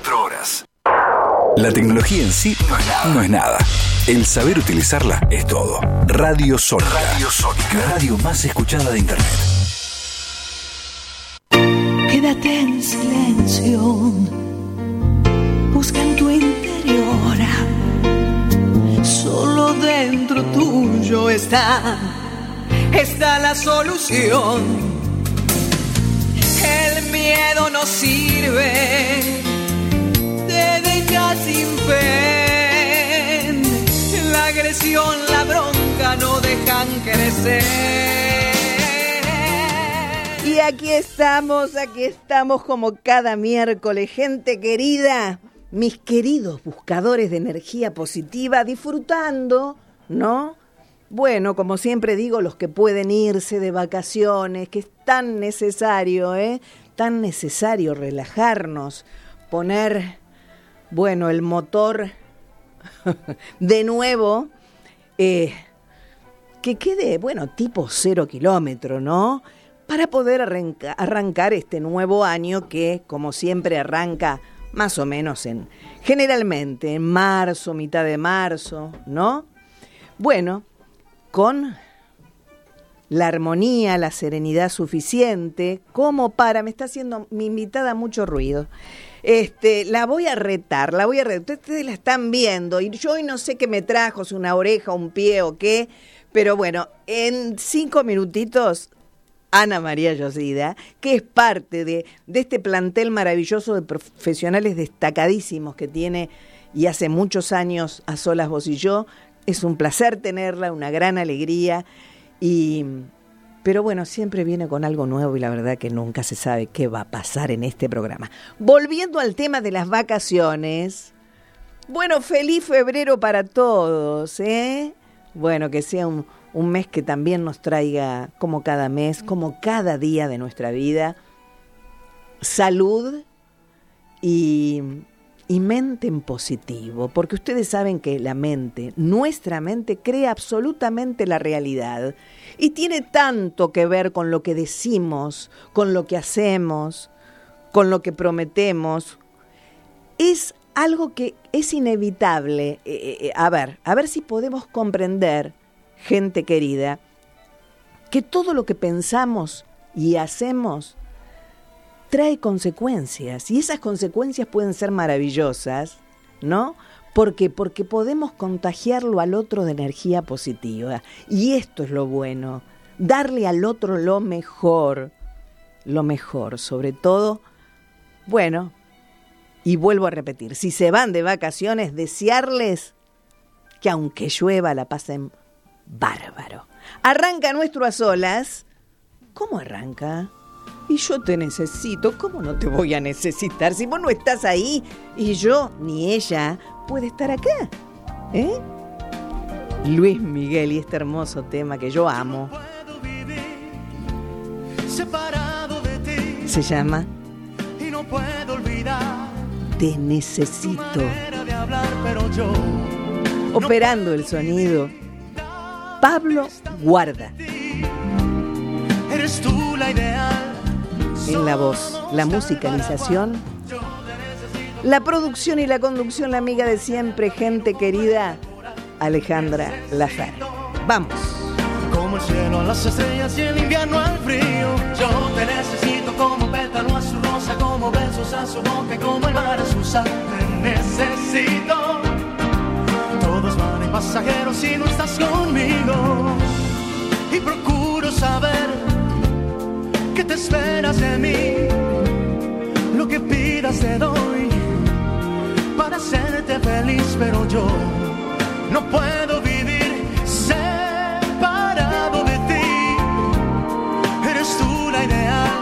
24 horas. La tecnología en sí no es nada. El saber utilizarla es todo. Radio Sónica. Radio Sónica. Radio más escuchada de Internet. Quédate en silencio. Busca en tu interior. Solo dentro tuyo está. Está la solución. El miedo no sirve. Te deja sin fe. La agresión, la bronca no dejan crecer. Y aquí estamos, aquí estamos como cada miércoles, gente querida, mis queridos buscadores de energía positiva, disfrutando, ¿no? Bueno, como siempre digo, los que pueden irse de vacaciones, que es tan necesario, ¿eh? Tan necesario relajarnos, poner, bueno, el motor de nuevo, eh, que quede, bueno, tipo cero kilómetro, ¿no? Para poder arranca- arrancar este nuevo año que, como siempre, arranca más o menos en, generalmente en marzo, mitad de marzo, ¿no? Bueno, con la armonía, la serenidad suficiente, como para, me está haciendo mi invitada mucho ruido. Este, la voy a retar, la voy a retar. Ustedes la están viendo y yo hoy no sé qué me trajo, si una oreja, un pie o qué, pero bueno, en cinco minutitos Ana María Yosida, que es parte de, de este plantel maravilloso de profesionales destacadísimos que tiene y hace muchos años a solas vos y yo. Es un placer tenerla, una gran alegría y pero bueno, siempre viene con algo nuevo y la verdad que nunca se sabe qué va a pasar en este programa. Volviendo al tema de las vacaciones, bueno, feliz febrero para todos, ¿eh? Bueno, que sea un, un mes que también nos traiga, como cada mes, como cada día de nuestra vida, salud y, y mente en positivo, porque ustedes saben que la mente, nuestra mente, crea absolutamente la realidad y tiene tanto que ver con lo que decimos, con lo que hacemos, con lo que prometemos. Es algo que es inevitable. Eh, eh, a ver, a ver si podemos comprender, gente querida, que todo lo que pensamos y hacemos trae consecuencias y esas consecuencias pueden ser maravillosas, ¿no? ¿Por qué? Porque podemos contagiarlo al otro de energía positiva y esto es lo bueno, darle al otro lo mejor, lo mejor, sobre todo, bueno, y vuelvo a repetir, si se van de vacaciones, desearles que aunque llueva la pasen bárbaro. Arranca nuestro a solas. ¿Cómo arranca? Y yo te necesito, ¿cómo no te voy a necesitar si vos no estás ahí y yo ni ella puede estar acá? ¿Eh? Luis Miguel y este hermoso tema que yo amo separado de ti se llama y no puedo olvidar Te necesito. Operando el sonido, Pablo Guarda. eres tú la ideal. En la voz, la musicalización, la producción y la conducción, la amiga de siempre, gente querida, Alejandra Lazar. Vamos. Como el cielo a las estrellas y el invierno al frío. Yo te necesito como pétalo a su rosa, como besos a su boca, como el mar a su sal. Te necesito. Todos van en pasajeros si no estás conmigo. Y procuro saber qué te esperas de mí. Lo que pidas te doy para hacerte feliz, pero yo no puedo vivir separado de ti. Eres tú la ideal,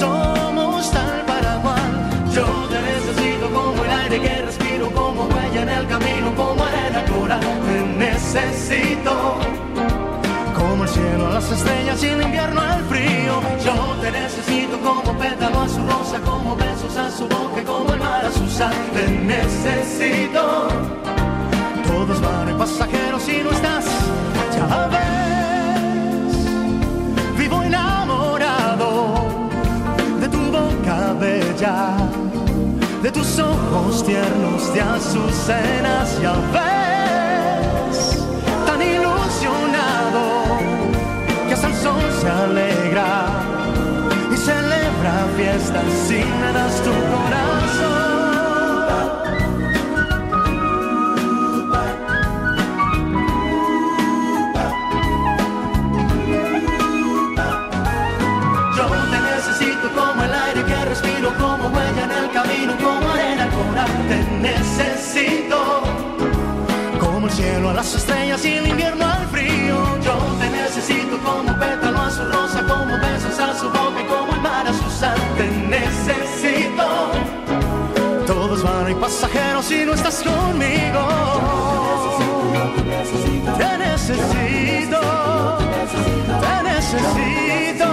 somos tal para cual. Yo te necesito como el aire que respiro, como huella en el camino, como arena coral. Te necesito. Las estrellas y el invierno al frío. Yo te necesito como pétalo a su rosa, como besos a su boca, como el mar a su sal. Te necesito. Todos van en pasajeros y no estás, ya ves. Vivo enamorado de tu boca bella, de tus ojos tiernos de azucenas ya ves el sol se alegra y celebra fiestas si me das tu corazón. Yo te necesito como el aire que respiro, como huella en el camino, como arena al coral. Te necesito como el cielo a las estrellas y el invierno al frío. Yo te necesito como besos a su boca como el mar a su sal. Te necesito. Todos van y pasajeros si no estás conmigo. Te necesito. Te necesito.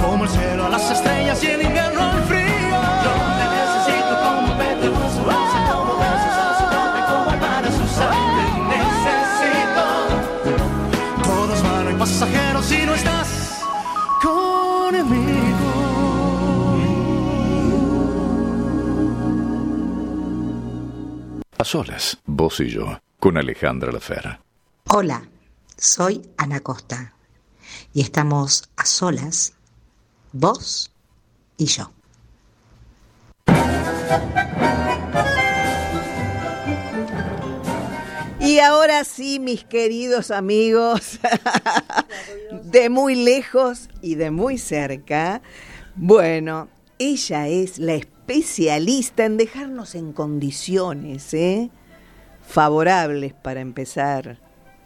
Como el cielo a las estrellas y el invierno al frío. Solas, vos y yo, con Alejandra Lafera. Hola, soy Ana Costa y estamos a solas, vos y yo. Y ahora sí, mis queridos amigos, de muy lejos y de muy cerca, bueno, ella es la especialista en dejarnos en condiciones ¿eh? favorables para empezar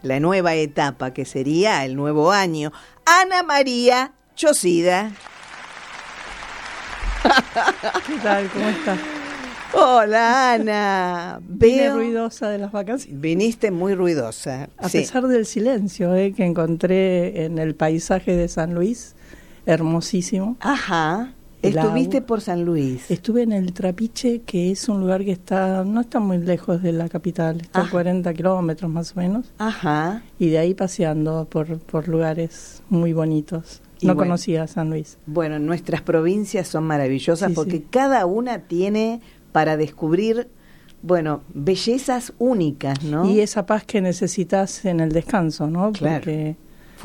la nueva etapa que sería el nuevo año. Ana María Chosida. ¿Qué tal? ¿Cómo estás? Hola Ana. Vine Veo- ruidosa de las vacaciones. Viniste muy ruidosa. A sí. pesar del silencio eh, que encontré en el paisaje de San Luis, hermosísimo. Ajá. Estuviste por San Luis. Estuve en el Trapiche, que es un lugar que está no está muy lejos de la capital, está a Ajá. 40 kilómetros más o menos, Ajá. y de ahí paseando por, por lugares muy bonitos. Y No bueno. conocía San Luis. Bueno, nuestras provincias son maravillosas Sí, porque sí. cada una tiene para descubrir, bueno, bellezas únicas, ¿no? Y esa paz que necesitas en el descanso, ¿no? Claro. Porque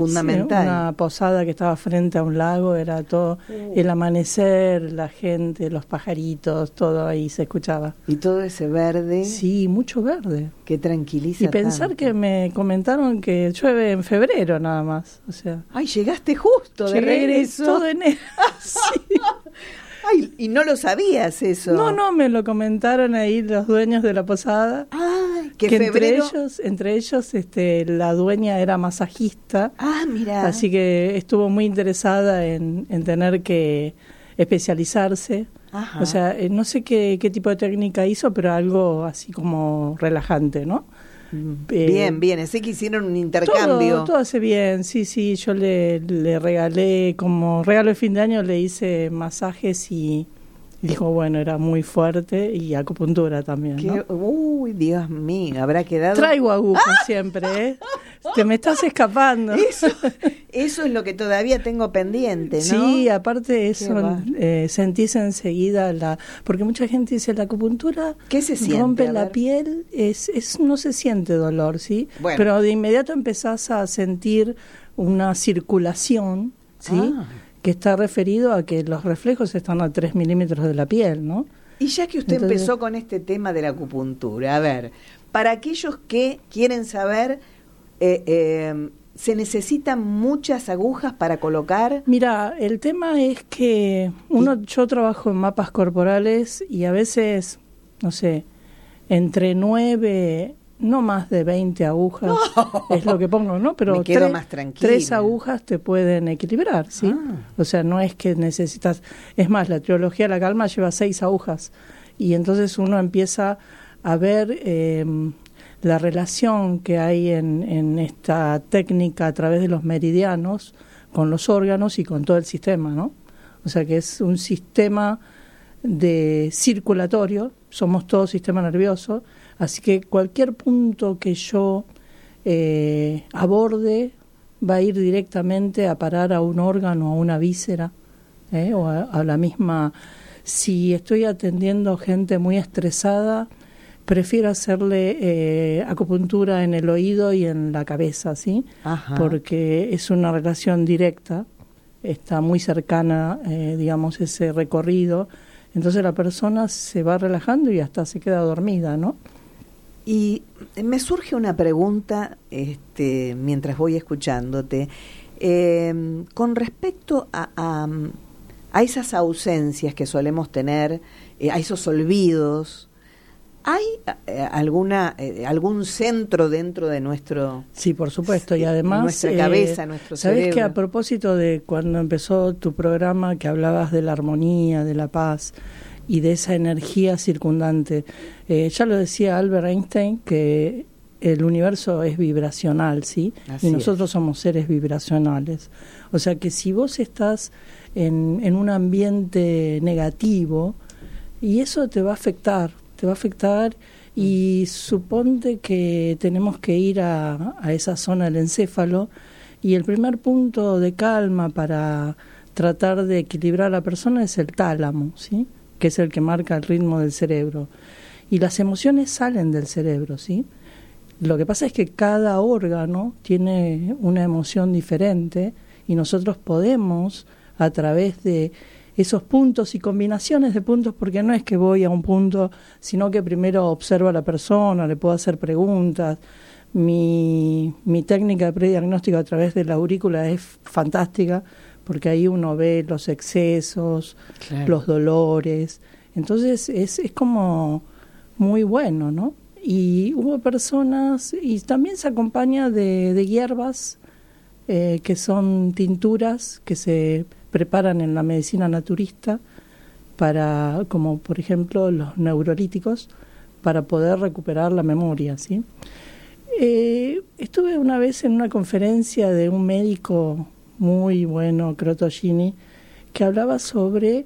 fundamental. Sí, una posada que estaba frente a un lago, era todo el amanecer, la gente, los pajaritos, todo ahí se escuchaba. Y todo ese verde Sí, mucho verde. que tranquiliza. Y pensar tanto. que me comentaron que llueve en febrero nada más, o sea, Ay, llegaste justo de regreso. todo enero. Sí. Ay, y no lo sabías eso. No, no, me lo comentaron ahí los dueños de la posada. Ay, que, que entre ellos, entre ellos, este, la dueña era masajista. Ah, mira. Así que estuvo muy interesada en, en tener que especializarse. Ajá. O sea, eh, no sé qué, qué tipo de técnica hizo, pero algo así como relajante, ¿no? Eh, bien, bien. Sé que hicieron un intercambio. Todo, todo hace bien, sí, sí. Yo le, le regalé, como regalo de fin de año, le hice masajes y dijo, bueno, era muy fuerte y acupuntura también. Uy, Dios mío, habrá quedado. Traigo agujas siempre, ¿eh? Te me estás escapando. Eso, eso es lo que todavía tengo pendiente, ¿no? Sí, aparte eso, eh, sentís enseguida la... Porque mucha gente dice, la acupuntura ¿Qué se siente? rompe la piel, es, es no se siente dolor, ¿sí? Bueno. Pero de inmediato empezás a sentir una circulación, ¿sí? Ah. Que está referido a que los reflejos están a 3 milímetros de la piel, ¿no? Y ya que usted Entonces- empezó con este tema de la acupuntura, a ver, para aquellos que quieren saber, eh, eh, ¿se necesitan muchas agujas para colocar? Mira, el tema es que uno, yo trabajo en mapas corporales y a veces, no sé, entre nueve, no más de 20 agujas es lo que pongo, ¿no? Pero Me quedo tres- más tranquila. tres agujas te pueden equilibrar, ¿sí? Ah. O sea, no es que necesitas, es más, la trilogía de la calma lleva seis agujas y entonces uno empieza a ver eh, la relación que hay en, en esta técnica a través de los meridianos con los órganos y con todo el sistema, ¿no? O sea que es un sistema de circulatorio, somos todo sistema nervioso, así que cualquier punto que yo eh, aborde va a ir directamente a parar a un órgano, a una víscera, ¿eh? o a, a la misma Si estoy atendiendo gente muy estresada, prefiero hacerle eh, acupuntura en el oído y en la cabeza, ¿sí? Ajá. Porque es una relación directa, está muy cercana, eh, digamos, ese recorrido. Entonces la persona se va relajando y hasta se queda dormida, ¿no? Y me surge una pregunta este, mientras voy escuchándote. Eh, con respecto a, a, a, esas ausencias que solemos tener, eh, a esos olvidos, ¿hay eh, alguna eh, algún centro dentro de nuestro... Sí, por supuesto, y además... Nuestra cabeza, nuestro ¿Sabes cerebro? que a propósito de cuando empezó tu programa que hablabas de la armonía, de la paz y de esa energía circundante, eh, ya lo decía Albert Einstein que el universo es vibracional, ¿sí? Así y nosotros es. somos seres vibracionales. O sea que si vos estás en, en un ambiente negativo, y eso te va a afectar, te va a afectar y suponte que tenemos que ir a, esa zona del encéfalo y el primer punto de calma para tratar de equilibrar a la persona es el tálamo, ¿sí? que es el que marca el ritmo del cerebro. Y las emociones salen del cerebro, ¿sí? Lo que pasa es que cada órgano tiene una emoción diferente y nosotros podemos, a través de esos puntos y combinaciones de puntos, porque no es que voy a un punto, sino que primero observo a la persona, le puedo hacer preguntas. Mi, mi técnica de prediagnóstico a través de la aurícula es fantástica, porque ahí uno ve los excesos, Claro. los dolores. Entonces es, es como muy bueno, ¿no? Y hubo personas, y también se acompaña de, de hierbas, eh, que son tinturas que se preparan en la medicina naturista para, como por ejemplo los neurolíticos, para poder recuperar la memoria, ¿sí? Eh, estuve una vez en una conferencia de un médico muy bueno, Crotogini, que hablaba sobre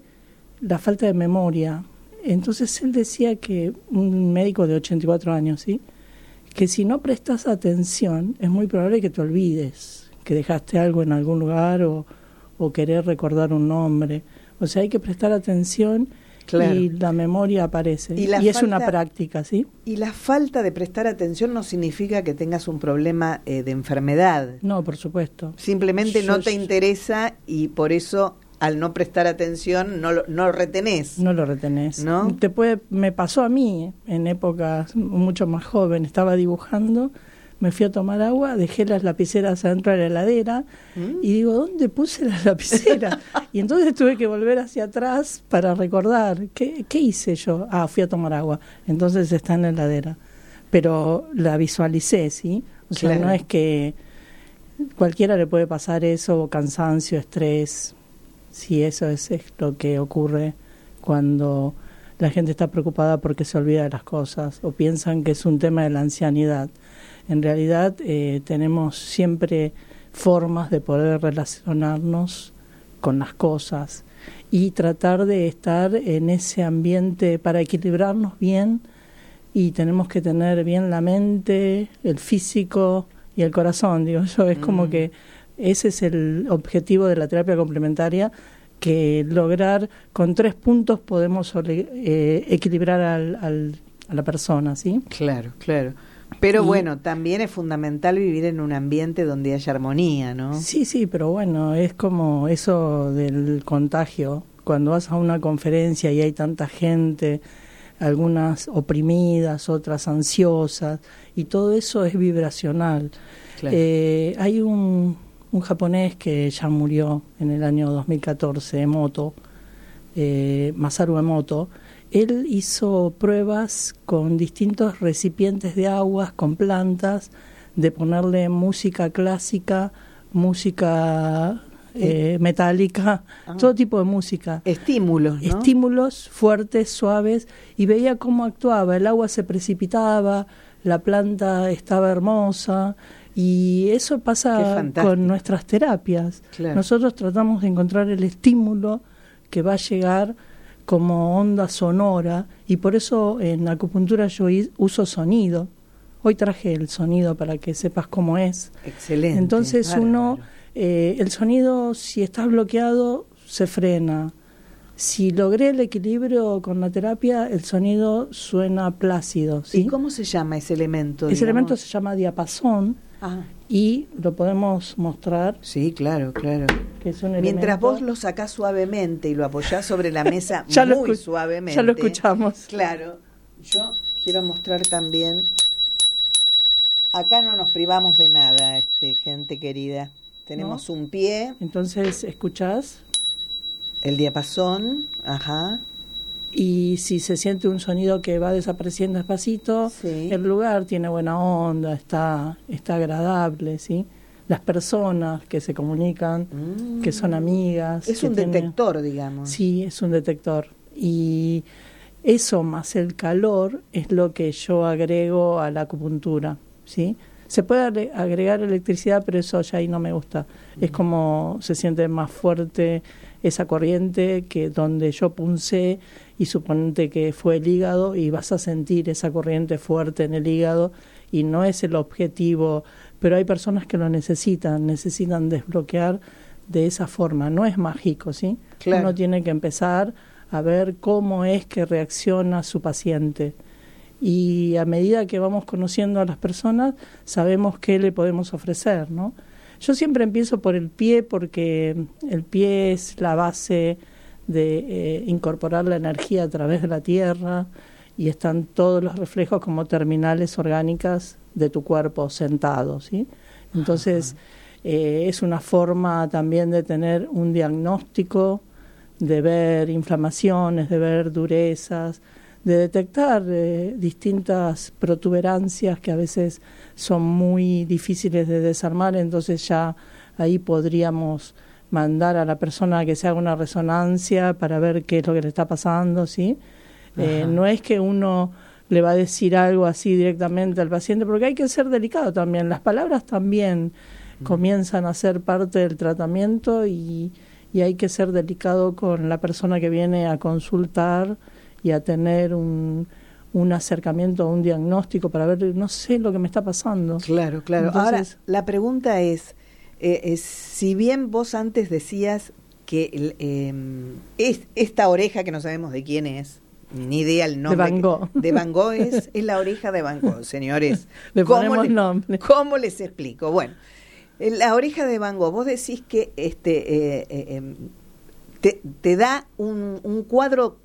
la falta de memoria. Entonces él decía que un médico de 84 años, ¿sí? que si no prestas atención es muy probable que te olvides, que dejaste algo en algún lugar o, o querer recordar un nombre. O sea, hay que prestar atención Claro. y la memoria aparece. Y es una práctica, ¿sí? Y la falta de prestar atención no significa que tengas un problema eh, de enfermedad. No, por supuesto. Simplemente Yo- no te interesa y por eso al no prestar atención no lo, no retenés. No lo retenés. ¿No? Te puede, me pasó a mí en épocas mucho más joven. Estaba dibujando, me fui a tomar agua, dejé las lapiceras adentro de la heladera ¿Mm? y digo, ¿dónde puse las lapiceras? y entonces tuve que volver hacia atrás para recordar. ¿Qué, ¿Qué hice yo? Ah, fui a tomar agua. Entonces está en la heladera. Pero la visualicé, ¿sí? O sea, Claro. no es que cualquiera le puede pasar eso, cansancio, estrés. Sí, eso es, es lo que ocurre cuando la gente está preocupada porque se olvida de las cosas o piensan que es un tema de la ancianidad. En realidad eh, tenemos siempre formas de poder relacionarnos con las cosas y tratar de estar en ese ambiente para equilibrarnos bien y tenemos que tener bien la mente, el físico y el corazón. Digo, yo es como Mm. que ese es el objetivo de la terapia complementaria, que lograr con tres puntos podemos eh, equilibrar al, al- a la persona, ¿sí? Claro, claro. Pero Y- bueno, también es fundamental vivir en un ambiente donde haya armonía, ¿no? Sí, sí, pero bueno, es como eso del contagio. Cuando vas a una conferencia y hay tanta gente, algunas oprimidas, otras ansiosas, y todo eso es vibracional. Claro. Eh, hay un, un japonés que ya murió en el año 2014, Emoto, eh, Masaru Emoto. Él hizo pruebas con distintos recipientes de aguas, con plantas, de ponerle música clásica, música eh, metálica, Ah. todo tipo de música Estímulos, ¿no? estímulos fuertes, suaves, y veía cómo actuaba. El agua se precipitaba, la planta estaba hermosa, y eso pasa con nuestras terapias. Claro. Nosotros tratamos de encontrar el estímulo que va a llegar como onda sonora, y por eso en acupuntura yo uso sonido. Hoy traje el sonido para que sepas cómo es. Excelente. Entonces uno, eh, el sonido, si está bloqueado, se frena. Si logré el equilibrio con la terapia, el sonido suena plácido. ¿sí? ¿Y cómo se llama ese elemento? Ese digamos? elemento se llama diapasón Ah, y lo podemos mostrar, sí, claro, claro. que es un Mientras vos lo sacás suavemente y lo apoyás sobre la mesa Ya muy suavemente. ya lo escuchamos. Claro. Yo quiero mostrar también. Acá no nos privamos de nada, este, gente querida. Tenemos un pie, Entonces escuchás el diapasón, ajá. Y si se siente un sonido que va desapareciendo despacito, Sí. el lugar tiene buena onda, está, está agradable, ¿sí? Las personas que se comunican, que son amigas. Mm. Es que un tienen- detector, digamos. Sí, es un detector. Y eso más el calor es lo que yo agrego a la acupuntura, ¿sí? Se puede agre- agregar electricidad, pero eso ya ahí no me gusta. Es como se siente más fuerte esa corriente que donde yo punce y suponete que fue el hígado y vas a sentir esa corriente fuerte en el hígado y no es el objetivo, pero hay personas que lo necesitan, necesitan desbloquear de esa forma, no es mágico, ¿sí? Claro. Uno tiene que empezar a ver cómo es que reacciona su paciente. Y a medida que vamos conociendo a las personas, sabemos qué le podemos ofrecer, ¿no? Yo siempre empiezo por el pie porque el pie es la base de eh, incorporar la energía a través de la tierra y están todos los reflejos como terminales orgánicas de tu cuerpo sentado, ¿sí? Entonces, eh, es una forma también de tener un diagnóstico, de ver inflamaciones, de ver durezas, de detectar eh, distintas protuberancias que a veces son muy difíciles de desarmar, entonces ya ahí podríamos mandar a la persona que se haga una resonancia para ver qué es lo que le está pasando, ¿sí? Eh, no es que uno le va a decir algo así directamente al paciente, porque hay que ser delicado también. Las palabras también comienzan a ser parte del tratamiento y, y hay que ser delicado con la persona que viene a consultar y a tener un, un acercamiento, un diagnóstico para ver, no sé lo que me está pasando. Claro, claro. Entonces- Ahora, la pregunta es, eh, es, si bien vos antes decías que eh, es, esta oreja que no sabemos de quién es, ni idea el nombre. Van Gogh. De Van Gogh es, es la oreja de Van Gogh, señores. Le ¿Cómo le- nombre. ¿Cómo les explico? Bueno, eh, la oreja de Van Gogh, vos decís que este eh, eh, em, te, te da un, un cuadro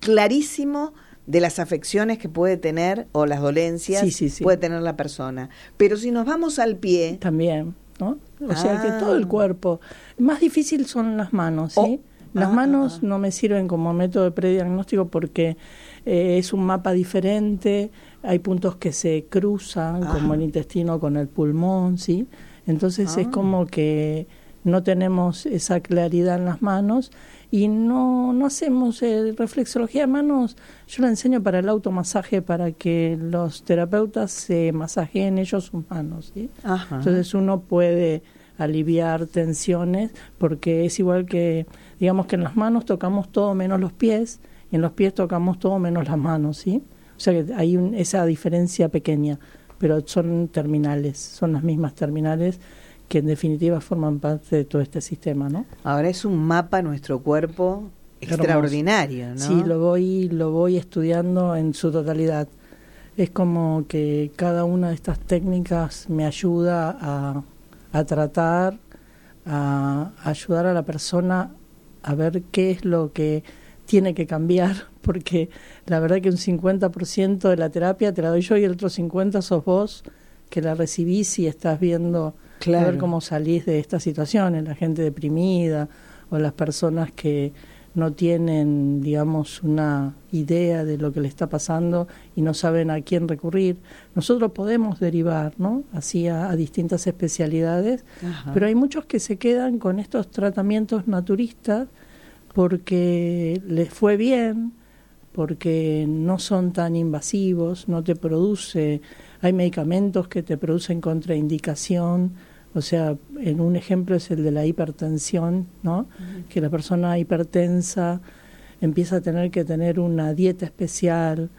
clarísimo de las afecciones que puede tener o las dolencias Sí, sí, sí. puede tener la persona. Pero si nos vamos al pie, También, ¿no? O sea que Ah. todo el cuerpo. Más difícil son las manos, ¿sí? Oh. Las Ah, manos ah, ah. no me sirven como método de prediagnóstico porque eh, es un mapa diferente, hay puntos que se cruzan, como el intestino con el pulmón, ¿sí? Entonces es Ah. como que no tenemos esa claridad en las manos y no, no hacemos eh, reflexología de manos. Yo la enseño para el automasaje, para que los terapeutas se masajeen ellos sus manos, ¿sí? Entonces uno puede aliviar tensiones porque es igual que, digamos que en las manos tocamos todo menos los pies y en los pies tocamos todo menos las manos, ¿sí? O sea que hay un- esa diferencia pequeña, pero son terminales, son las mismas terminales que en definitiva forman parte de todo este sistema, ¿no? ahora es un mapa nuestro cuerpo extraordinario, ¿no? Sí, lo voy, lo voy estudiando en su totalidad. Es como que cada una de estas técnicas me ayuda a, a tratar, a, a ayudar a la persona a ver qué es lo que tiene que cambiar, porque la verdad que un 50% de la terapia te la doy yo y el otro 50% sos vos que la recibís y estás viendo a ver cómo salís de estas situaciones, la gente deprimida o las personas que no tienen, digamos, una idea de lo que le está pasando y no saben a quién recurrir. Nosotros podemos derivar, ¿no? Así a, a distintas especialidades, Ajá. pero hay muchos que se quedan con estos tratamientos naturistas porque les fue bien, porque no son tan invasivos, no te produce, hay medicamentos que te producen contraindicación, o sea, en un ejemplo es el de la hipertensión, ¿no? Que la persona hipertensa empieza a tener que tener una dieta especial,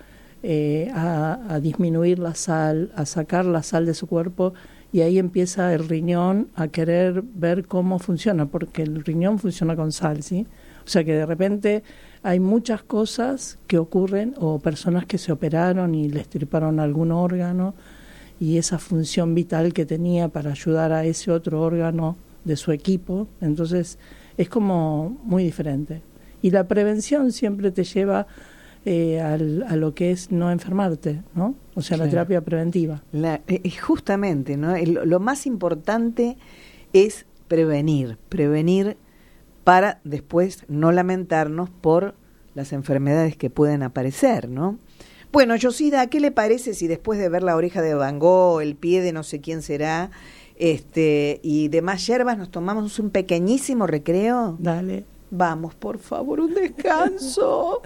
eh, a, a disminuir la sal, a sacar la sal de su cuerpo y ahí empieza el riñón a querer ver cómo funciona, porque el riñón funciona con sal, ¿sí? O sea que de repente hay muchas cosas que ocurren o personas que se operaron y le estriparon algún órgano y esa función vital que tenía para ayudar a ese otro órgano de su equipo. Entonces es como muy diferente. Y la prevención siempre te lleva eh, al, a lo que es no enfermarte, ¿no? O sea, la terapia preventiva. La, eh, justamente, ¿no? lo más importante es prevenir, prevenir para después no lamentarnos por las enfermedades que pueden aparecer, ¿no? Bueno, Yosida, ¿qué le parece si después de ver la oreja de Van Gogh, el pie de no sé quién será, este, y demás hierbas, nos tomamos un pequeñísimo recreo? Dale. Vamos, por favor, un descanso.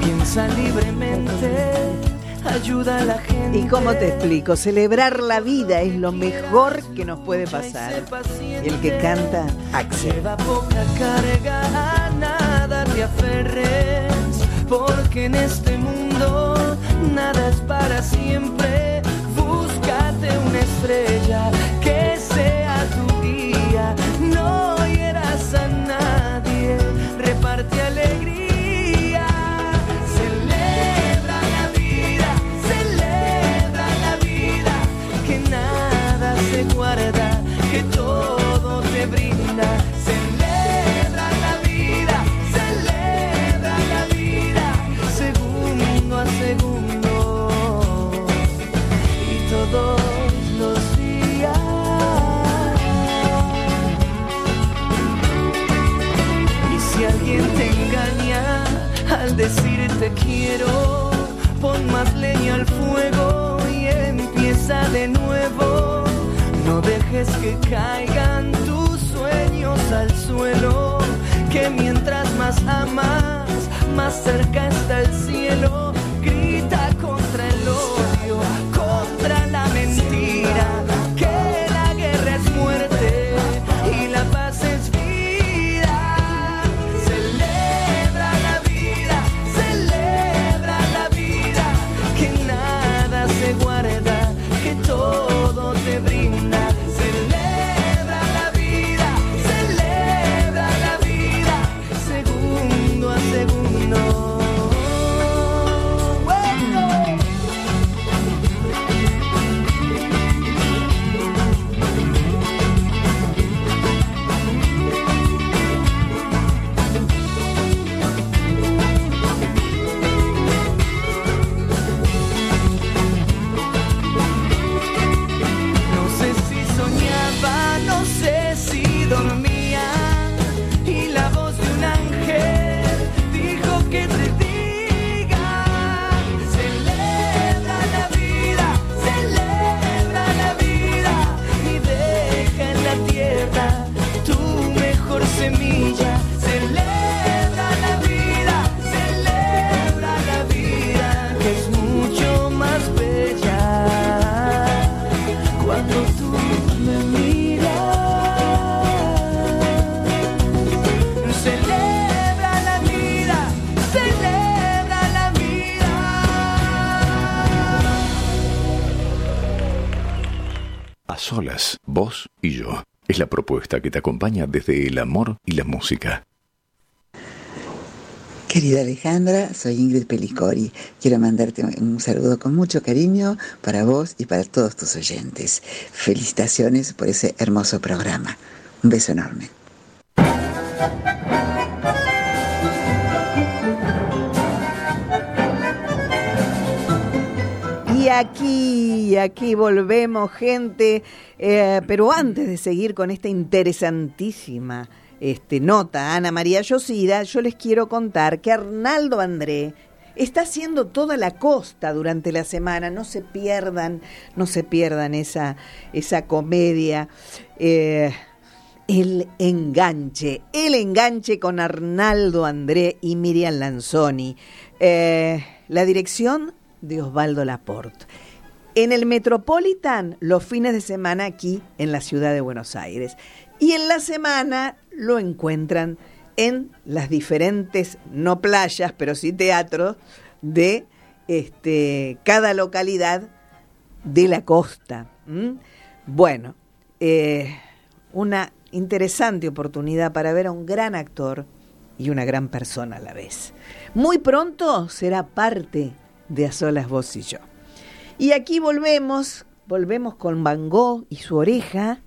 Piensa libremente ayuda a la gente. ¿Y cómo te explico? Celebrar la vida es lo mejor que nos puede pasar. Y el que canta, Axel. Lleva poca carga, a nada te aferres, porque en este mundo nada es para siempre. Búscate una estrella que cerca vos y yo. Es la propuesta que te acompaña desde el amor y la música. Querida Alejandra, soy Ingrid Pelicori. Quiero mandarte un saludo con mucho cariño para vos y para todos tus oyentes. Felicitaciones por ese hermoso programa. Un beso enorme. Aquí, aquí volvemos, gente. Eh, pero antes de seguir con esta interesantísima este, nota, Ana María Yosida, yo les quiero contar que Arnaldo André está haciendo toda la costa durante la semana. No se pierdan, no se pierdan esa, esa comedia. Eh, el enganche, el enganche con Arnaldo André y Miriam Lanzoni. Eh, la dirección de Osvaldo Laporte. En el Metropolitan los fines de semana aquí en la ciudad de Buenos Aires. Y en la semana lo encuentran en las diferentes, no playas, pero sí teatros de este, cada localidad de la costa. Bueno, eh, una interesante oportunidad para ver a un gran actor y una gran persona a la vez. Muy pronto será parte de A Solas Vos y Yo. Y aquí volvemos, volvemos con Van Gogh y su oreja.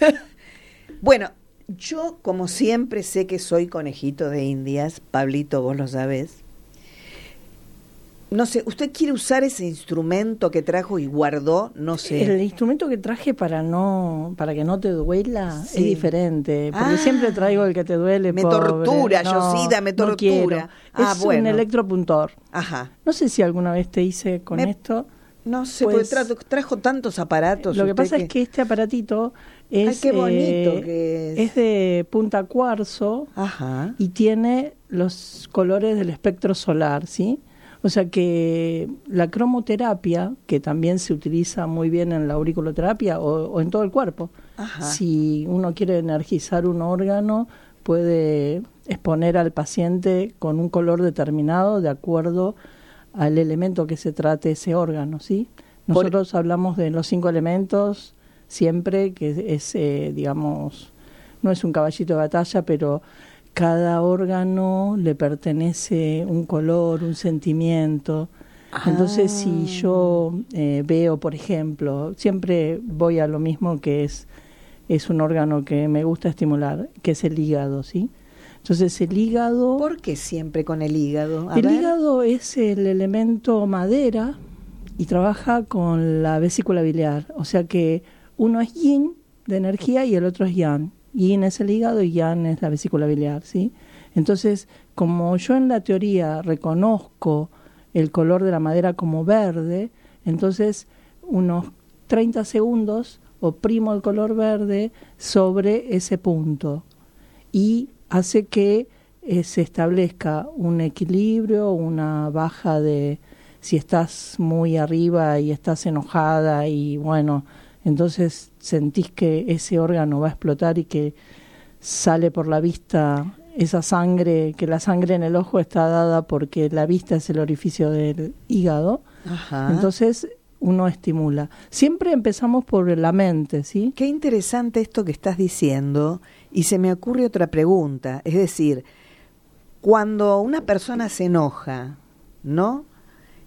bueno, yo como siempre sé que soy conejito de Indias, Pablito, vos lo sabés. No sé, ¿usted quiere usar ese instrumento que trajo y guardó? No sé. El instrumento que traje para no para que no te duela es diferente, porque siempre Ah. traigo el que te duele. Me pobre. tortura, No, Yosida, me no tortura. quiero. Ah, es bueno. un electropuntor. Ajá. No sé si alguna vez te hice con Me- esto. No sé, Pues, porque trajo, trajo tantos aparatos. Lo que pasa es que este aparatito es, Ay, qué bonito eh, que es. es de punta cuarzo Ajá. y tiene los colores del espectro solar, ¿sí? O sea que la cromoterapia, que también se utiliza muy bien en la auriculoterapia o, o en todo el cuerpo, Ajá. si uno quiere energizar un órgano, puede exponer al paciente con un color determinado de acuerdo al elemento que se trate ese órgano, ¿sí? Por- Nosotros hablamos de los cinco elementos siempre, que es, eh, digamos, no es un caballito de batalla, pero cada órgano le pertenece un color, un sentimiento. Entonces, si yo eh, veo, por ejemplo, siempre voy a lo mismo que es, es un órgano que me gusta estimular, que es el hígado, ¿sí? Entonces, el hígado... ¿Por qué siempre con el hígado? A el ver. hígado es el elemento madera y trabaja con la vesícula biliar. O sea que uno es yin de energía y el otro es yang. Yin es el hígado y yang es la vesícula biliar, ¿sí? Entonces, como yo en la teoría reconozco el color de la madera como verde, entonces unos 30 segundos oprimo el color verde sobre ese punto y hace que eh, se establezca un equilibrio, una baja de si estás muy arriba y estás enojada y bueno, entonces sentís que ese órgano va a explotar y que sale por la vista esa sangre, que la sangre en el ojo está dada porque la vista es el orificio del hígado, Ajá. entonces uno estimula. Siempre empezamos por la mente, ¿sí? Qué interesante esto que estás diciendo y se me ocurre otra pregunta, es decir, cuando una persona se enoja, ¿no?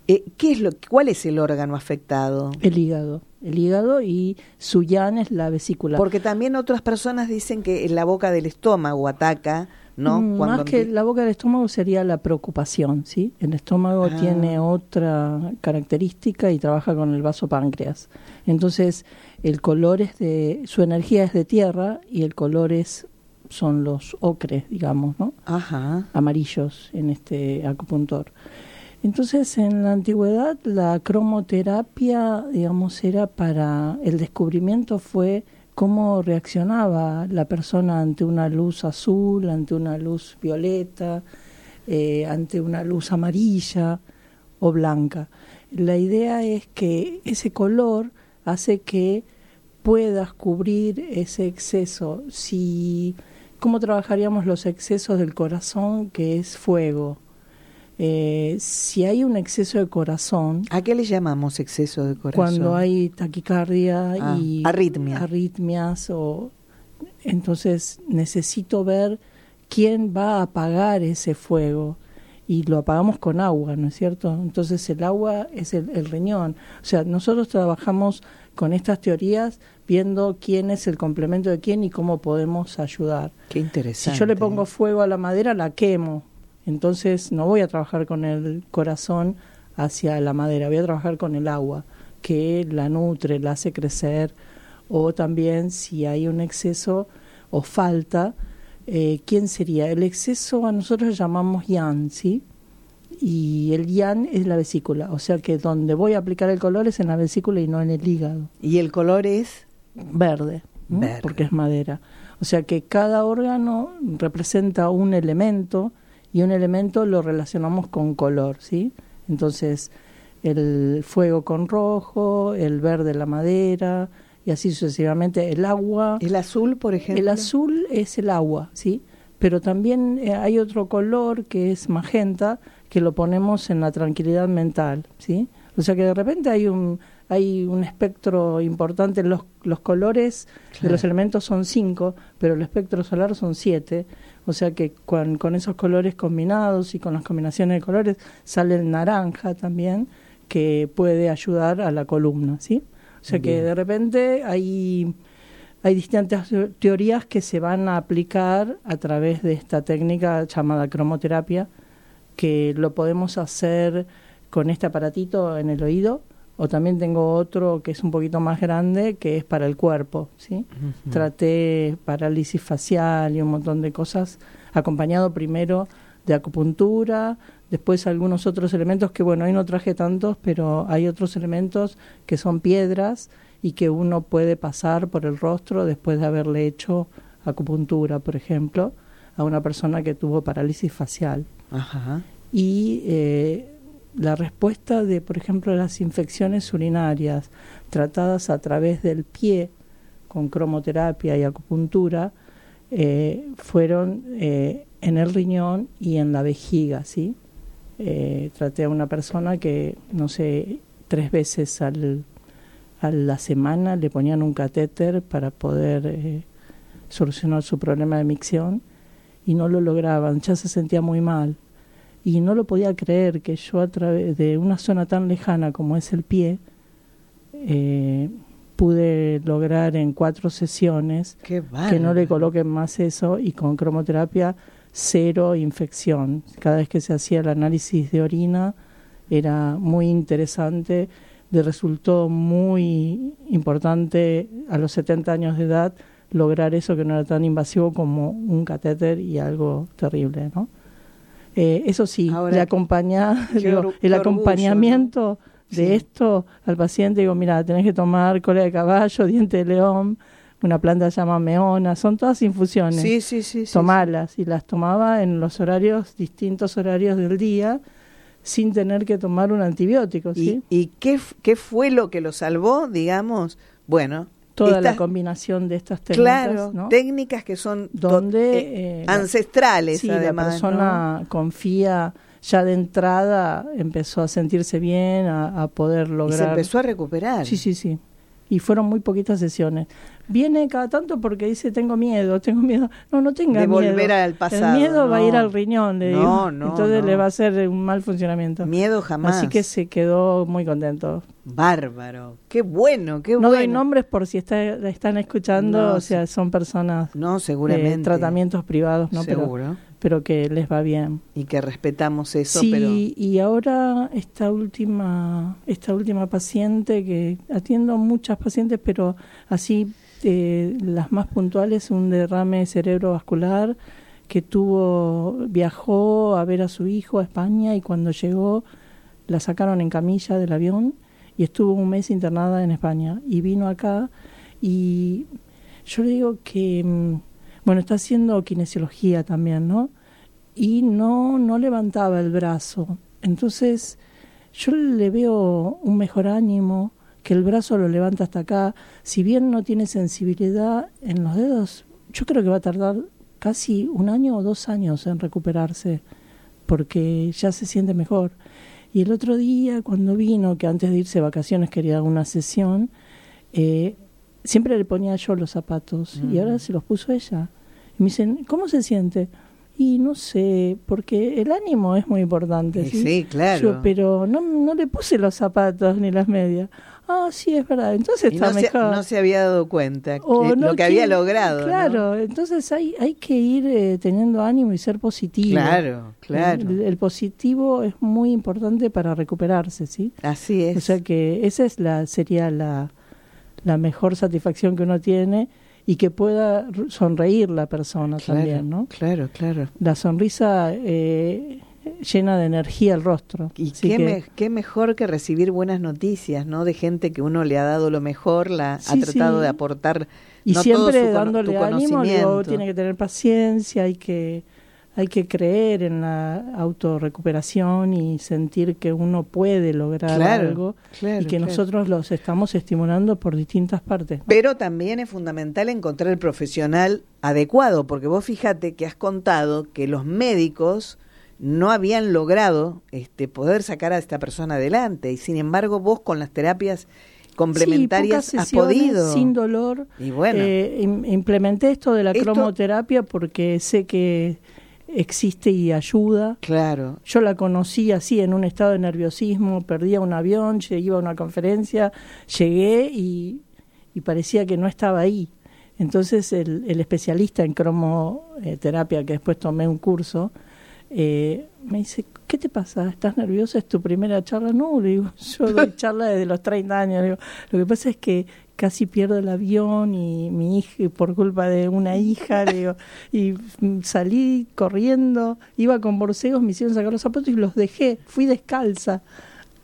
Eh, ¿Qué es lo, cuál es el órgano afectado? El hígado. El hígado y su yan es la vesícula. Porque también otras personas dicen que la boca del estómago ataca, ¿no? Mm, Cuando Más que la boca del estómago sería la preocupación, ¿sí? El estómago Ah. tiene otra característica y trabaja con el vaso páncreas. Entonces, el color es de, su energía es de tierra y el color es, son los ocres, digamos, ¿no? Ajá. amarillos en este acupuntor. Entonces, en la antigüedad, la cromoterapia, digamos, era para el descubrimiento fue cómo reaccionaba la persona ante una luz azul, ante una luz violeta, eh, ante una luz amarilla o blanca. La idea es que ese color hace que puedas cubrir ese exceso. Si cómo trabajaríamos los excesos del corazón, que es fuego. Eh, si hay un exceso de corazón, ¿A qué le llamamos exceso de corazón? cuando hay taquicardia Ah, y arritmia. arritmias o entonces necesito ver quién va a apagar ese fuego y lo apagamos con agua, ¿no es cierto? Entonces el agua es el, el riñón. O sea, nosotros trabajamos con estas teorías viendo quién es el complemento de quién y cómo podemos ayudar. Qué Si interesante. yo le pongo fuego a la madera, la quemo. Entonces no voy a trabajar con el corazón hacia la madera, voy a trabajar con el agua, que la nutre, la hace crecer. O también si hay un exceso o falta, eh, ¿quién sería? El exceso a nosotros le llamamos yan, ¿sí? Y el yan es la vesícula, o sea que donde voy a aplicar el color es en la vesícula y no en el hígado ¿Y el color es? Verde. porque es madera. O sea que cada órgano representa un elemento y un elemento lo relacionamos con color, ¿sí? Entonces, el fuego con rojo, el verde la madera y así sucesivamente. El agua, ¿El azul, por ejemplo? el azul es el agua, ¿sí? Pero también eh, hay otro color que es magenta que lo ponemos en la tranquilidad mental, ¿sí? O sea que de repente hay un hay un espectro importante. Los, los colores de los elementos son cinco, pero el espectro solar son siete. O sea que con, con esos colores combinados y con las combinaciones de colores sale el naranja también, que puede ayudar a la columna, ¿sí? O sea que de repente hay, hay distintas teorías que se van a aplicar a través de esta técnica llamada cromoterapia, que lo podemos hacer con este aparatito en el oído, o también tengo otro que es un poquito más grande, que es para el cuerpo, ¿sí? Traté parálisis facial y un montón de cosas, acompañado primero de acupuntura, después algunos otros elementos que, bueno, hoy no traje tantos, pero hay otros elementos que son piedras y que uno puede pasar por el rostro después de haberle hecho acupuntura, por ejemplo, a una persona que tuvo parálisis facial. Ajá. Y eh, la respuesta de, por ejemplo, las infecciones urinarias tratadas a través del pie con cromoterapia y acupuntura eh, fueron eh, en el riñón y en la vejiga, ¿sí? Eh, traté a una persona que, no sé, tres veces al, a la semana le ponían un catéter para poder eh, solucionar su problema de micción y no lo lograban, ya se sentía muy mal y no lo podía creer que yo a través de una zona tan lejana como es el pie eh, pude lograr en cuatro sesiones que no le coloquen más eso y con cromoterapia cero infección. Cada vez que se hacía el análisis de orina era muy interesante, le resultó muy importante a los 70 años de edad lograr eso que no era tan invasivo como un catéter y algo terrible, ¿no? Eh, eso sí, Ahora, acompaña, digo, el acompañamiento de Sí. esto al paciente, digo, mira, tenés que tomar cola de caballo, diente de león, una planta se llama meona, son todas infusiones. Sí, sí, sí. sí, tomarlas y las tomaba en los horarios, distintos horarios del día, sin tener que tomar un antibiótico, sí. ¿Y, y qué, qué fue lo que lo salvó, digamos? Bueno, Toda la combinación de estas técnicas, claro, ¿no? técnicas que son donde eh, eh, ancestrales, sí, además. la persona confía ya de entrada, empezó a sentirse bien, a, a poder lograr. se empezó a recuperar. Sí, sí, sí. Y fueron muy poquitas sesiones. Viene cada tanto porque dice, tengo miedo, tengo miedo. No, no tenga De miedo. volver al pasado, El miedo va a ir no. al riñón, le No, no, Entonces no. le va a hacer un mal funcionamiento. Miedo jamás. Así que se quedó muy contento. Bárbaro. Qué bueno, qué No bueno. doy nombres por si está, están escuchando, No, o sea, son personas No, de seguramente. tratamientos privados, ¿no? Pero, Seguro. pero que les va bien. Y que respetamos eso, sí, pero... y ahora esta última, esta última paciente que atiendo muchas pacientes, pero así eh, las más puntuales, un derrame cerebrovascular que tuvo, viajó a ver a su hijo a España y cuando llegó la sacaron en camilla del avión y estuvo un mes internada en España y vino acá y yo le digo que, mm, bueno, está haciendo kinesiología también, ¿no? Y no, no levantaba el brazo. Entonces yo le veo un mejor ánimo, que el brazo lo levanta hasta acá. Si bien no tiene sensibilidad en los dedos, yo creo que va a tardar casi un año o dos años en recuperarse, porque ya se siente mejor. Y el otro día, cuando vino, que antes de irse de vacaciones quería una sesión, eh, siempre le ponía yo los zapatos y ahora se los puso ella. Y me dicen, ¿cómo se siente? Y no sé, porque el ánimo es muy importante. Sí, claro. Yo, pero no, no le puse los zapatos ni las medias. Ah, sí, es verdad. Entonces Y está no, se, mejor. no se había dado cuenta O no lo que había logrado. ¿no? Claro, entonces hay, hay que ir eh, teniendo ánimo y ser positivo. Claro, claro. El, el positivo es muy importante para recuperarse, ¿sí? Así es. O sea que esa es la sería la, la mejor satisfacción que uno tiene y que pueda sonreír la persona claro, también, ¿no? Claro, claro. La sonrisa eh, llena de energía el rostro. Y qué, que- me- qué mejor que recibir buenas noticias, ¿no? De gente que uno le ha dado lo mejor, la ha Sí, tratado sí. de aportar y no todo siempre su cono- dándole ánimo, digo, tiene que tener paciencia, hay que hay que creer en la autorrecuperación y sentir que uno puede lograr Claro, algo claro, y que claro. nosotros los estamos estimulando por distintas partes. ¿no? Pero también es fundamental encontrar el profesional adecuado, porque vos fíjate que has contado que los médicos no habían logrado este, poder sacar a esta persona adelante y sin embargo vos con las terapias complementarias Sí, has pocas sesiones, podido. Sin dolor. Y bueno. Eh, im- implementé esto de la Esto- cromoterapia porque sé que existe y ayuda. Claro. Yo la conocí así en un estado de nerviosismo, perdía un avión, iba a una conferencia, llegué y, y parecía que no estaba ahí. Entonces el, el especialista en cromoterapia, que después tomé un curso, eh, me dice, ¿qué te pasa? ¿Estás nerviosa? ¿Es tu primera charla? No, le digo, yo doy charla desde los 30 años. Le digo, lo que pasa es que casi pierdo el avión y mi hija, por culpa de una hija, le digo, y salí corriendo, iba con borcegos, me hicieron sacar los zapatos y los dejé, fui descalza.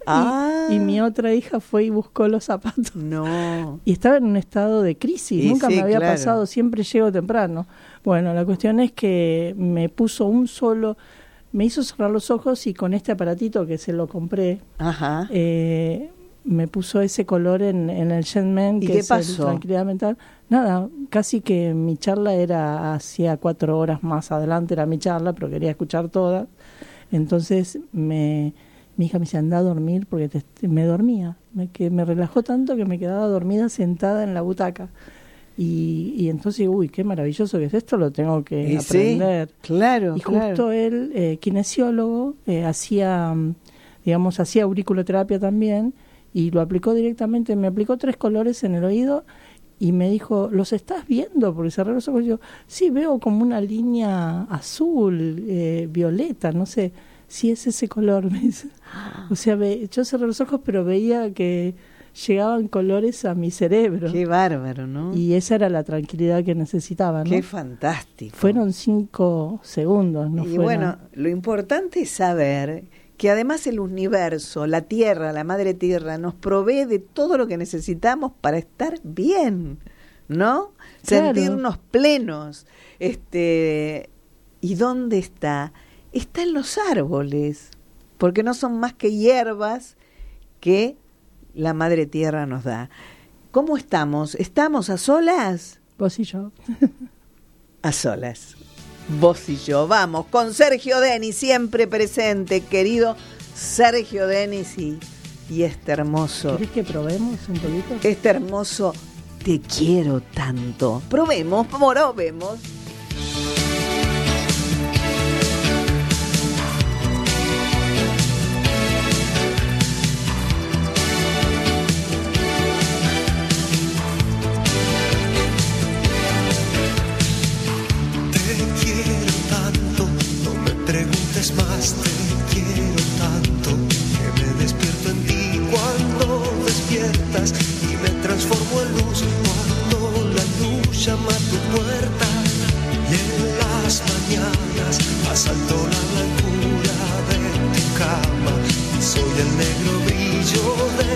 Y- Ah. Y, mi otra hija fue y buscó los zapatos. No. Y estaba en un estado de crisis, Y nunca sí, me había claro. pasado, siempre llego temprano. Bueno, la cuestión es que me puso un solo, me hizo cerrar los ojos y con este aparatito que se lo compré, Ajá. eh, me puso ese color en, en el Shenmen, ¿Y que qué pasó? tranquilidad mental. Nada, casi que mi charla era hacía cuatro horas más adelante, era mi charla, pero quería escuchar todas. Entonces me, mi hija me decía, anda a dormir porque te- me dormía. Me, que me relajó tanto que me quedaba dormida sentada en la butaca. Y, y entonces, uy, qué maravilloso que es esto, lo tengo que Y sí, aprender. claro, Y claro. justo él, eh, kinesiólogo, eh, hacía, mm, digamos, hacía auriculoterapia también y lo aplicó directamente, me aplicó tres colores en el oído y me dijo, ¿los estás viendo? Porque cerré los ojos y yo, sí, veo como una línea azul, eh, violeta, no sé si es ese color, me dice. O sea, ve- yo cerré los ojos, pero veía que llegaban colores a mi cerebro. Qué bárbaro, ¿no? Y esa era la tranquilidad que necesitaba, ¿no? Qué fantástico. Fueron cinco segundos, no y bueno, lo importante es saber que además el universo, la Tierra, la Madre Tierra, nos provee de todo lo que necesitamos para estar bien, ¿no? Claro. Sentirnos plenos. Este, ¿Y dónde está? Está en los árboles, porque no son más que hierbas que la Madre Tierra nos da. ¿Cómo estamos? ¿Estamos a solas? Vos y yo. a solas. Vos y yo. Vamos, con Sergio Denis, siempre presente, querido Sergio Denis y, y este hermoso, ¿Querés que probemos un poquito? este hermoso Te quiero tanto. Probemos, probemos. Preguntes más, te quiero tanto, que me despierto en ti cuando despiertas y me transformo en luz cuando la luz llama a tu puerta. Y en las mañanas asalto la blancura de tu cama y soy el negro brillo de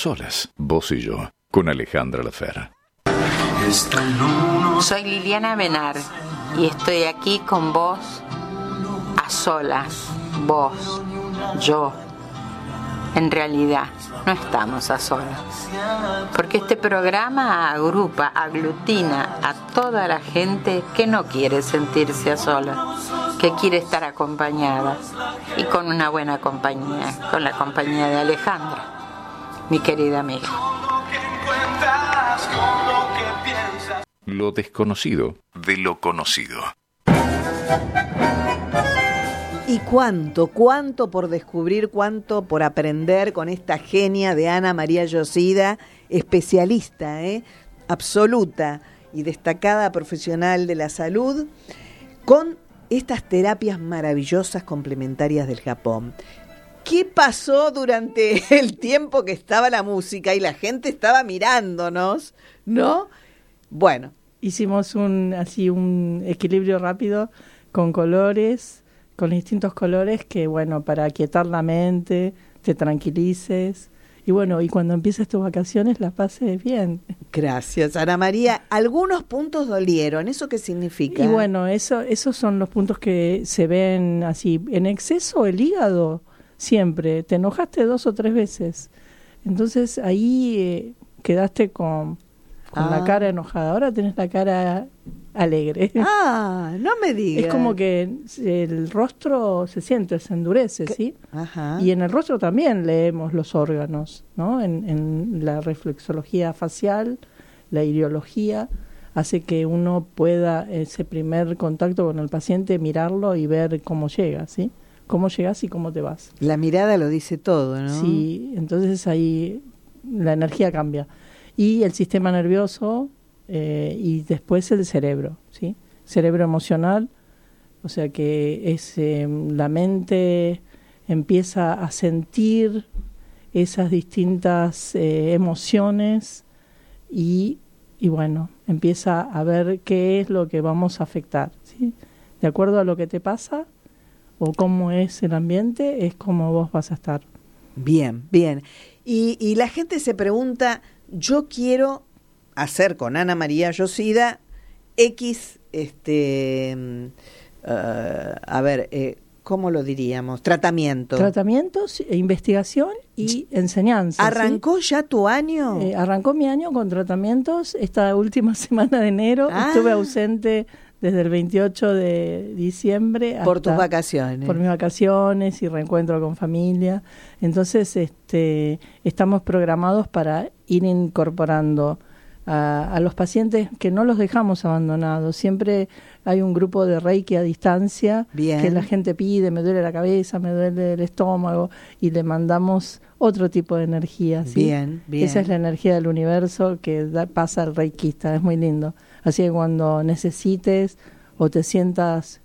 solas, vos y yo, con Alejandra Lafera. Soy Liliana Benar y estoy aquí con vos a solas, vos, yo. En realidad, no estamos a solas, porque este programa agrupa, aglutina a toda la gente que no quiere sentirse a solas, que quiere estar acompañada y con una buena compañía, con la compañía de Alejandra, mi querida amiga. Lo desconocido de lo conocido. Y cuánto, cuánto por descubrir, cuánto por aprender con esta genia de Ana María Yosida, especialista, ¿eh? absoluta y destacada profesional de la salud, con estas terapias maravillosas complementarias del Japón. ¿Qué pasó durante el tiempo que estaba la música y la gente estaba mirándonos? ¿No? Bueno, Hicimos un así un equilibrio rápido con colores, con distintos colores que bueno, para aquietar la mente, te tranquilices y bueno, y cuando empieces tus vacaciones la pases bien. gracias Ana María. Algunos puntos dolieron, ¿eso qué significa? Y bueno, eso esos son los puntos que se ven así en exceso el hígado siempre, te enojaste dos o tres veces. Entonces ahí eh, quedaste con con Ah. la cara enojada. Ahora tenés la cara alegre. Ah, no me digas. Es como que el rostro se siente, se endurece, ¿sí? Ajá. Y en el rostro también leemos los órganos, ¿no? En, en la reflexología facial, la ideología, hace que uno pueda ese primer contacto con el paciente mirarlo y ver cómo llega, ¿sí? Cómo llegas y cómo te vas. La mirada lo dice todo, ¿no? Sí, entonces ahí la energía cambia. Y el sistema nervioso eh, y después el cerebro, ¿sí? Cerebro emocional, o sea que es eh, la mente empieza a sentir esas distintas eh, emociones y, y bueno, empieza a ver qué es lo que vamos a afectar, ¿sí? De acuerdo a lo que te pasa o cómo es el ambiente, es como vos vas a estar. Bien, bien. Y, y la gente se pregunta, yo quiero hacer con Ana María Yosida X, este, mm, eh, a ver, eh, ¿cómo lo diríamos? Tratamiento. Tratamientos, e investigación y enseñanza. ¿sí? ¿Arrancó ya tu año? Eh, arrancó mi año con tratamientos. Esta última semana de enero Ah. estuve ausente desde el 28 de diciembre por hasta- tus vacaciones. por mis vacaciones y reencuentro con familia. Entonces, este, estamos programados para ir incorporando a, a los pacientes que no los dejamos abandonados. Siempre hay un grupo de Reiki a distancia Bien. que la gente pide, me duele la cabeza, me duele el estómago y le mandamos otro tipo de energía. ¿sí? Bien, bien. Esa es la energía del universo que da- pasa al reikista, es muy lindo. Así que cuando necesites o te sientas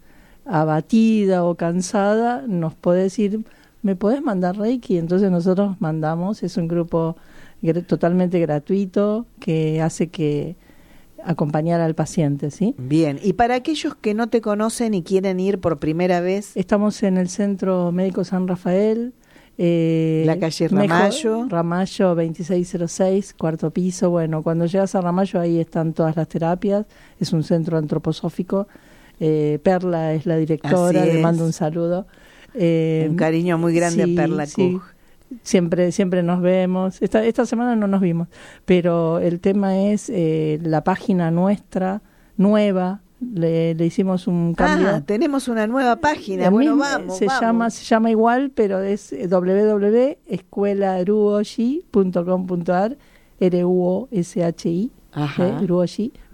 abatida o cansada, nos podés ir, ¿me podés mandar reiki? Entonces nosotros mandamos, es un grupo gr- totalmente gratuito que hace que acompañar al paciente, ¿sí? Bien, y para aquellos que no te conocen y quieren ir por primera vez, Estamos en el Centro Médico San Rafael. Eh, La calle Ramallo. Ramallo 2606, cuarto piso. Bueno, cuando llegas a Ramallo ahí están todas las terapias. Es un centro antroposófico. Eh, Perla es la directora, le mando un saludo. Eh, un cariño muy grande sí, a Perla sí. Kuch. Siempre, siempre nos vemos. Esta, esta semana no nos vimos, pero el tema es la página nuestra, nueva. Le, le hicimos un cambio. Ah, tenemos una nueva página. Bueno, vamos. se vamos. llama se llama igual, pero es www.escuelaruoshi.com.ar R U O S H I Ajá. eh,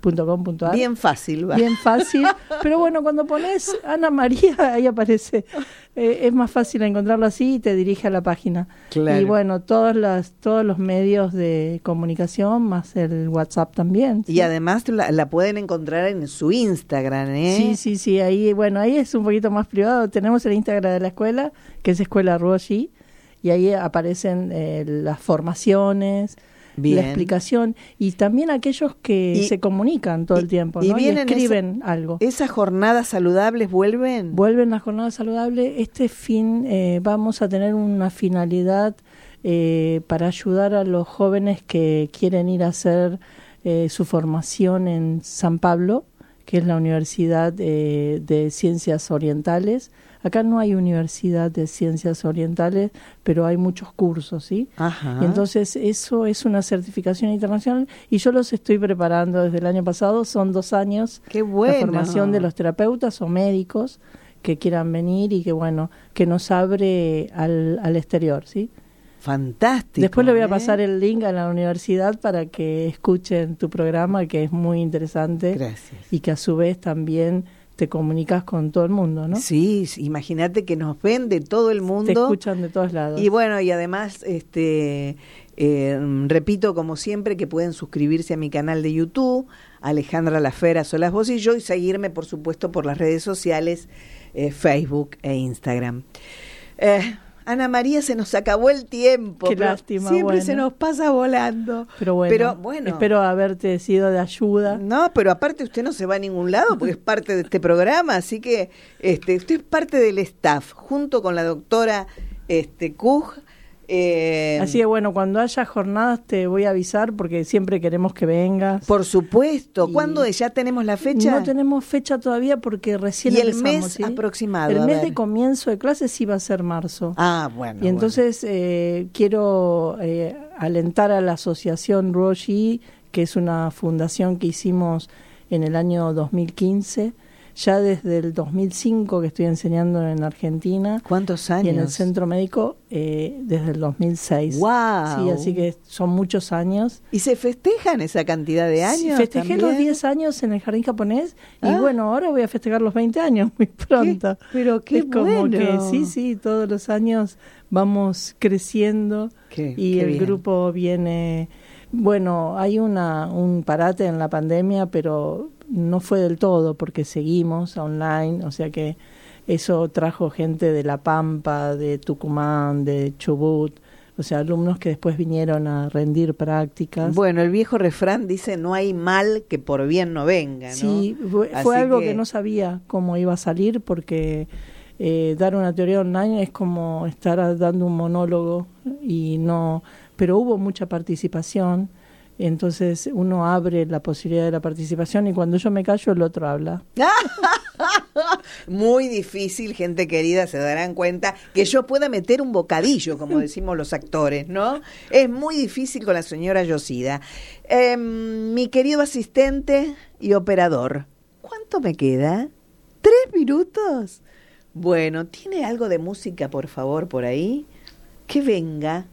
ruoshi.com.ar Bien fácil, va. Bien fácil, pero bueno, cuando pones Ana María, ahí aparece. Eh, es más fácil encontrarlo así y te dirige a la página. Claro. Y bueno, todas las, todos los medios de comunicación, más el WhatsApp también. Y además la, la pueden encontrar en su Instagram, ¿eh? Sí, sí, sí, ahí, bueno, ahí es un poquito más privado. Tenemos el Instagram de la escuela, que es Escuela Ruoshi, y ahí aparecen eh, las formaciones, Bien. la explicación, y también aquellos que Y- se comunican todo el tiempo, y ¿no? vienen escriben esa- algo. ¿Esas jornadas saludables vuelven? Vuelven la jornada saludable. Este fin eh, vamos a tener una finalidad eh, para ayudar a los jóvenes que quieren ir a hacer eh, su formación en San Pablo, que es la Universidad eh, de Ciencias Orientales. Acá no hay Universidad de Ciencias Orientales, pero hay muchos cursos, ¿sí? Ajá. Y entonces eso es una certificación internacional y yo los estoy preparando desde el año pasado, son dos años Qué bueno. la formación de los terapeutas o médicos que quieran venir y que bueno, que nos abre al, al exterior, ¿sí? Fantástico. Después le voy a ¿eh? pasar el link a la universidad para que escuchen tu programa, que es muy interesante Gracias. y que a su vez también te comunicas con todo el mundo, ¿no? Sí, imagínate que nos ven de todo el mundo. Te escuchan de todos lados. Y bueno, y además, este, eh, repito como siempre que pueden suscribirse a mi canal de YouTube, Alejandra Lafera, Solas Vos y yo, y seguirme, por supuesto, por las redes sociales, eh, Facebook e Instagram. Eh, Ana María, se nos acabó el tiempo. Qué lástima, Siempre bueno. se nos pasa volando. pero bueno, pero bueno. espero haberte sido de ayuda. No, pero aparte usted no se va a ningún lado porque es parte de este programa, así que este, usted es parte del staff, junto con la doctora este, Kuj. Eh, Así que bueno, cuando haya jornadas te voy a avisar porque siempre queremos que vengas. por supuesto, Y- ¿cuándo ya tenemos la fecha? No tenemos fecha todavía porque recién ¿Y el empezamos, mes ¿sí? aproximado? El mes de comienzo de clases sí va a ser marzo. Ah, bueno. y entonces eh, quiero eh, alentar a la asociación Roshi, que es una fundación que hicimos en el año 2015, ya desde el 2005 que estoy enseñando en Argentina. ¿Cuántos años? y en el centro médico eh, desde el 2006. Guau. Sí, así que son muchos años. ¿Y se festejan esa cantidad de años? Sí, festejé también? los 10 años en el jardín japonés y Ah. bueno, ahora voy a festejar los 20 años muy pronto. pero qué es como bueno. que sí, sí, todos los años vamos creciendo Qué- y qué el bien. grupo viene bueno, hay una un parate en la pandemia, pero no fue del todo porque seguimos online, o sea que eso trajo gente de La Pampa, de Tucumán, de Chubut, o sea, alumnos que después vinieron a rendir prácticas. Bueno, el viejo refrán dice, no hay mal que por bien no venga, ¿no? Sí, fue, algo que... que- no sabía cómo iba a salir porque eh, dar una teoría online es como estar dando un monólogo y no, pero hubo mucha participación, entonces uno abre la posibilidad de la participación y cuando yo me callo el otro habla. Muy difícil, gente querida, se darán cuenta que yo pueda meter un bocadillo, como decimos los actores, ¿no? Es muy difícil con la señora Yosida. Em, mi querido asistente y operador, ¿cuánto me queda? ¿Tres minutos? Bueno, ¿tiene algo de música, por favor, por ahí? Que venga.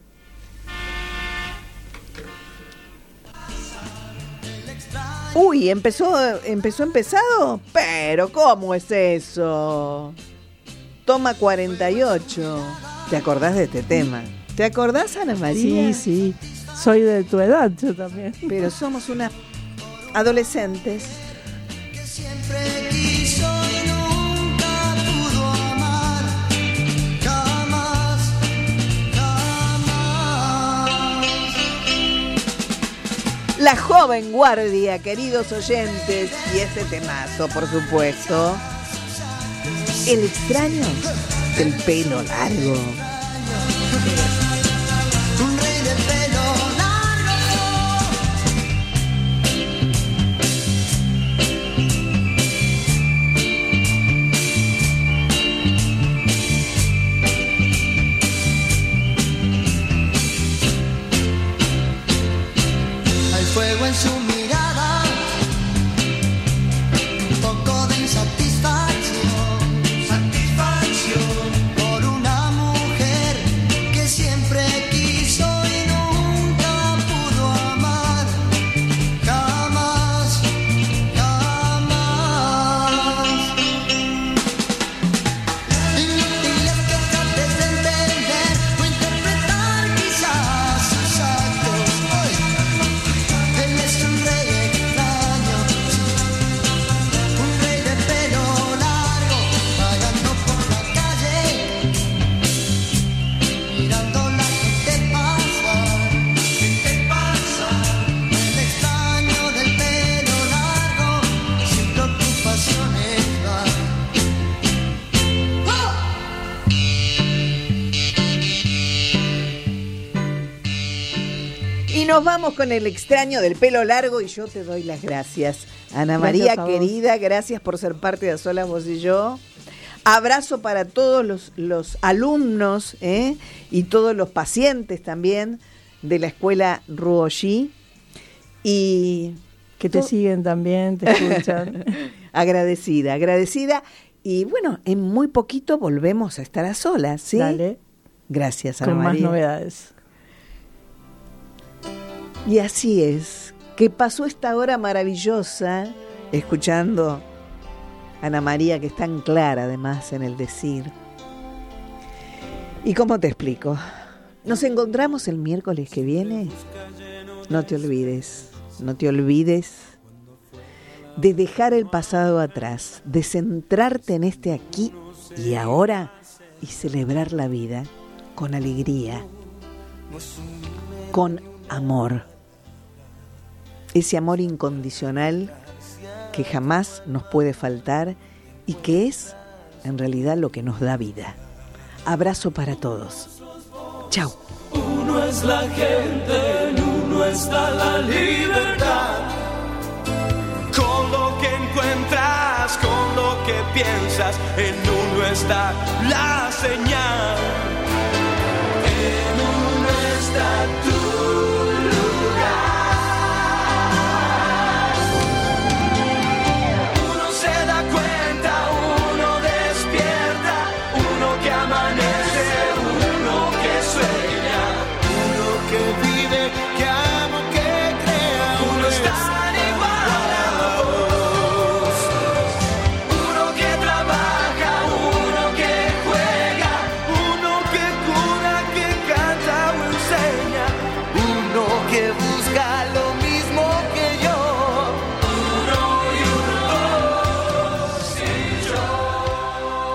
Uy, empezó, empezó empezado, pero ¿cómo es eso? Toma 48. ¿Te acordás de este tema? ¿Te acordás, Ana María? Sí, sí, soy de tu edad yo también. Pero somos unas adolescentes. siempre La joven guardia, queridos oyentes, y este temazo, por supuesto. El extraño del pelo largo. Vamos con el extraño del pelo largo y yo te doy las gracias. Ana María, Gracias querida, gracias por ser parte de A Solas Vos y Yo. Abrazo para todos los, los alumnos ¿eh? y todos los pacientes también de la escuela Ruoshi. Y Que te siguen también, te escuchan. agradecida, agradecida. Y bueno, en muy poquito volvemos a estar a solas, ¿sí? Dale, Gracias, Ana con más novedades. Y así es, que pasó esta hora maravillosa escuchando a Ana María, que es tan clara además en el decir. ¿Y cómo te explico? Nos encontramos el miércoles que viene. No te olvides, no te olvides de dejar el pasado atrás, de centrarte en este aquí y ahora y celebrar la vida con alegría, con amor. Ese amor incondicional que jamás nos puede faltar y que es en realidad lo que nos da vida. Abrazo para todos. Chao. Uno es la gente, en uno está la libertad. Con lo que encuentras, con lo que piensas, en uno está la señal.